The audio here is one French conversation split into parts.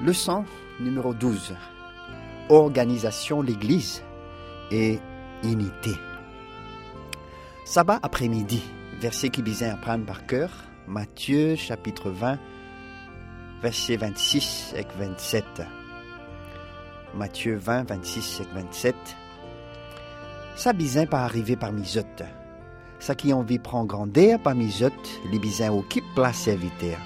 Leçon numéro 12. Organisation l'Église et unité. Sabbat après-midi, verset qui à apprendre par cœur, Matthieu chapitre 20, verset 26 et 27. Matthieu 20, 26 et 27. Ça bizin pas arriver parmi eux. Ça qui envie prend grandeur parmi eux, les bizins occupent place serviteur.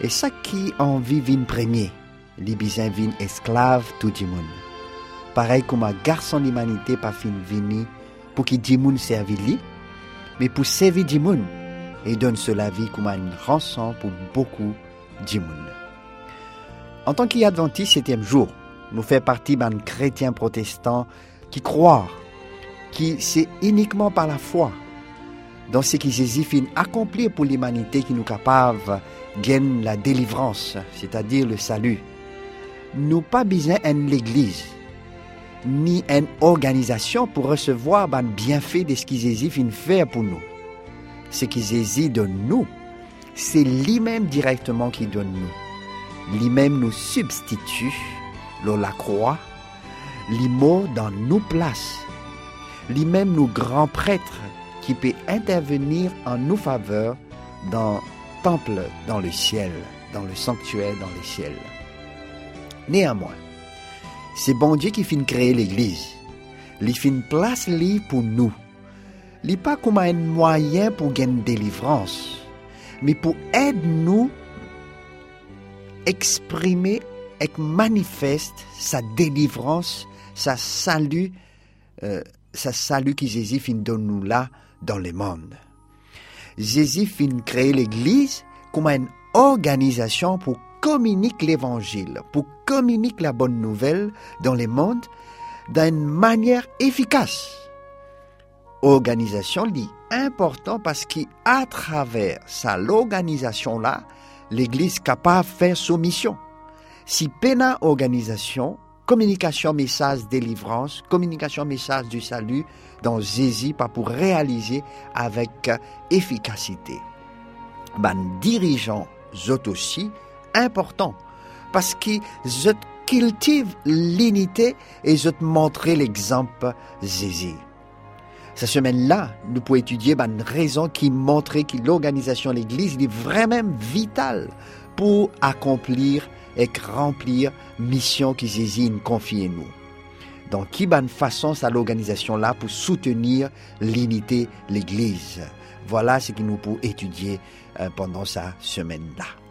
Et ça qui envie vin premier, les bizins vin esclave tout le monde. Pareil comme un garçon d'humanité pas fin vini pour qu'il du monde lui, mais pour servir monde et donne cela vie comme une rançon pour beaucoup monde. En tant qu'adventiste septième jour, nous fait partie d'un chrétien protestant qui croit que c'est uniquement par la foi dans ce qui Jésus fin accomplir pour l'humanité qui nous capable de la délivrance, c'est-à-dire le salut. Nous pas besoin d'une l'église, ni une organisation pour recevoir le bienfait de ce qui Jésus fin faire pour nous. Ce qui Jésus donne nous, c'est lui-même directement qui donne nous. Lui-même nous substitue la croix, l'immo dans nos places, lui-même nous grands prêtres qui peut intervenir en nos faveurs dans dans le ciel, dans le sanctuaire dans le ciel. Néanmoins, c'est bon Dieu qui finit créer l'Église. Il finit place li pour nous. Il pas comme un moyen pour gagner délivrance, mais pour aider nous exprimer et manifeste sa délivrance, sa salut, euh, sa salut qui Jésus fin donne nous là dans le monde. Jésus fin créer l'Église comme une organisation pour communiquer l'Évangile, pour communiquer la bonne nouvelle dans le monde d'une manière efficace. Organisation dit important parce qu'à travers sa l'organisation là, l'Église capable de faire son mission. Si pena organisation, communication message délivrance, communication message du salut dans Jésus pour réaliser avec efficacité. Ben dirigeants eux aussi important parce qu'ils cultivent l'unité et ils montrer l'exemple Jésus. Cette semaine-là, nous pouvons étudier ben, une raison qui montrait que l'organisation de l'Église est vraiment vitale pour accomplir et remplir mission qui nous confie nous. Donc, qui bonne façon ça l'organisation là pour soutenir l'unité l'Église. Voilà ce que nous pouvons étudier euh, pendant sa semaine là.